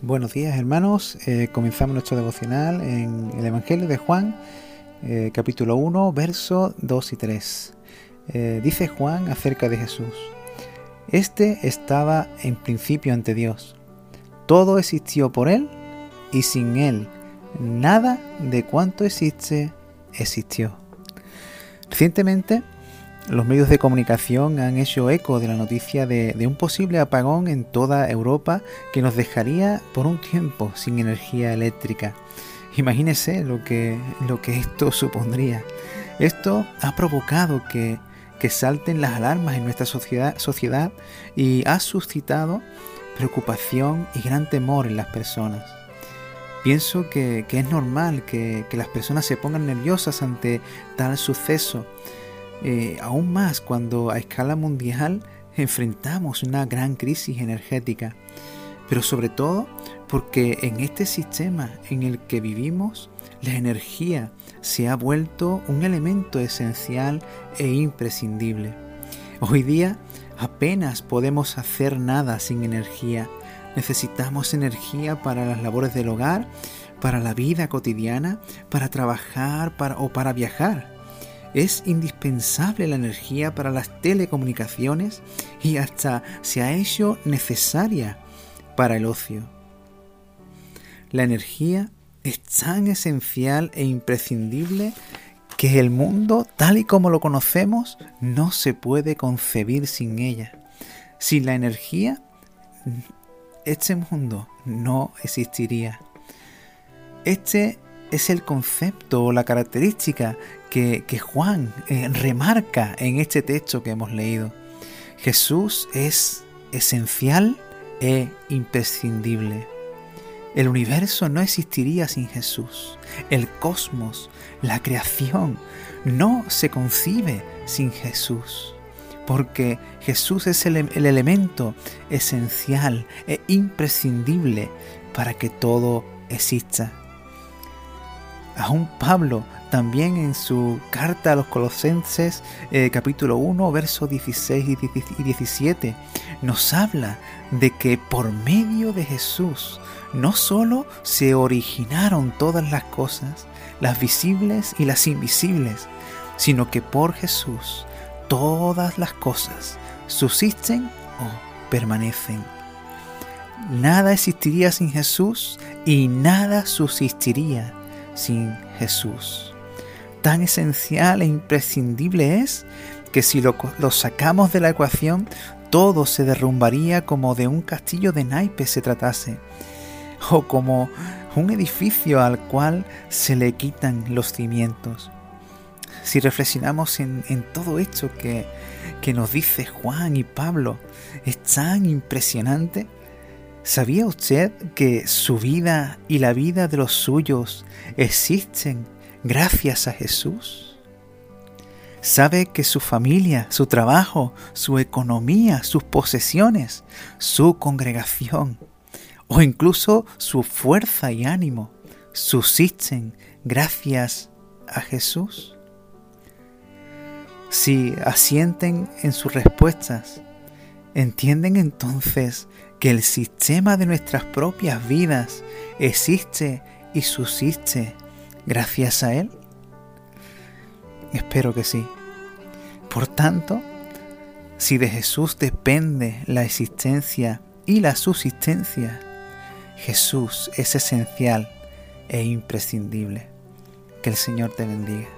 Buenos días hermanos, eh, comenzamos nuestro devocional en el Evangelio de Juan, eh, capítulo 1, versos 2 y 3. Eh, dice Juan acerca de Jesús, Este estaba en principio ante Dios, todo existió por Él y sin Él nada de cuanto existe existió. Recientemente, los medios de comunicación han hecho eco de la noticia de, un posible apagón en toda Europa que nos dejaría por un tiempo sin energía eléctrica. Imagínese lo que, lo que esto supondría. Esto ha provocado que, salten las alarmas en nuestra sociedad, sociedad y ha suscitado preocupación y gran temor en las personas. Pienso que, es normal que, que las personas se pongan nerviosas ante tal suceso eh, aún más cuando a escala mundial enfrentamos una gran crisis energética, pero sobre todo porque en este sistema en el que vivimos, la energía se ha vuelto un elemento esencial e imprescindible. Hoy día apenas podemos hacer nada sin energía. Necesitamos energía para las labores del hogar, para la vida cotidiana, para trabajar o para viajar. Es indispensable la energía para las telecomunicaciones y hasta se ha hecho necesaria para el ocio. La energía es tan esencial e imprescindible que el mundo tal y como lo conocemos no se puede concebir sin ella. Sin la energía, este mundo no existiría. Este es el concepto o la característica que, Juan eh, remarca en este texto que hemos leído. Jesús es esencial e imprescindible. El universo no existiría sin Jesús. El cosmos, la creación, no se concibe sin Jesús. Porque Jesús es el elemento esencial e imprescindible para que todo exista. Aún Pablo también en su carta a los Colosenses eh, capítulo 1 versos 16 y 17 nos habla de que por medio de Jesús no solo se originaron todas las cosas, las visibles y las invisibles, sino que por Jesús todas las cosas subsisten o permanecen. Nada existiría sin Jesús y nada subsistiría sin Jesús. Tan esencial e imprescindible es que si lo, sacamos de la ecuación, todo se derrumbaría como de un castillo de naipes se tratase, o como un edificio al cual se le quitan los cimientos. Si reflexionamos en, todo esto que, que nos dice Juan y Pablo, es tan impresionante ¿Sabía usted que su vida y la vida de los suyos existen gracias a Jesús? ¿Sabe que su familia, su trabajo, su economía, sus posesiones, su congregación o incluso su fuerza y ánimo subsisten gracias a Jesús? Si asienten en sus respuestas, ¿entienden entonces que el sistema de nuestras propias vidas existe y subsiste gracias a Él? Espero que sí. Por tanto, si de Jesús depende la existencia y la subsistencia, Jesús es esencial e imprescindible. Que el Señor te bendiga.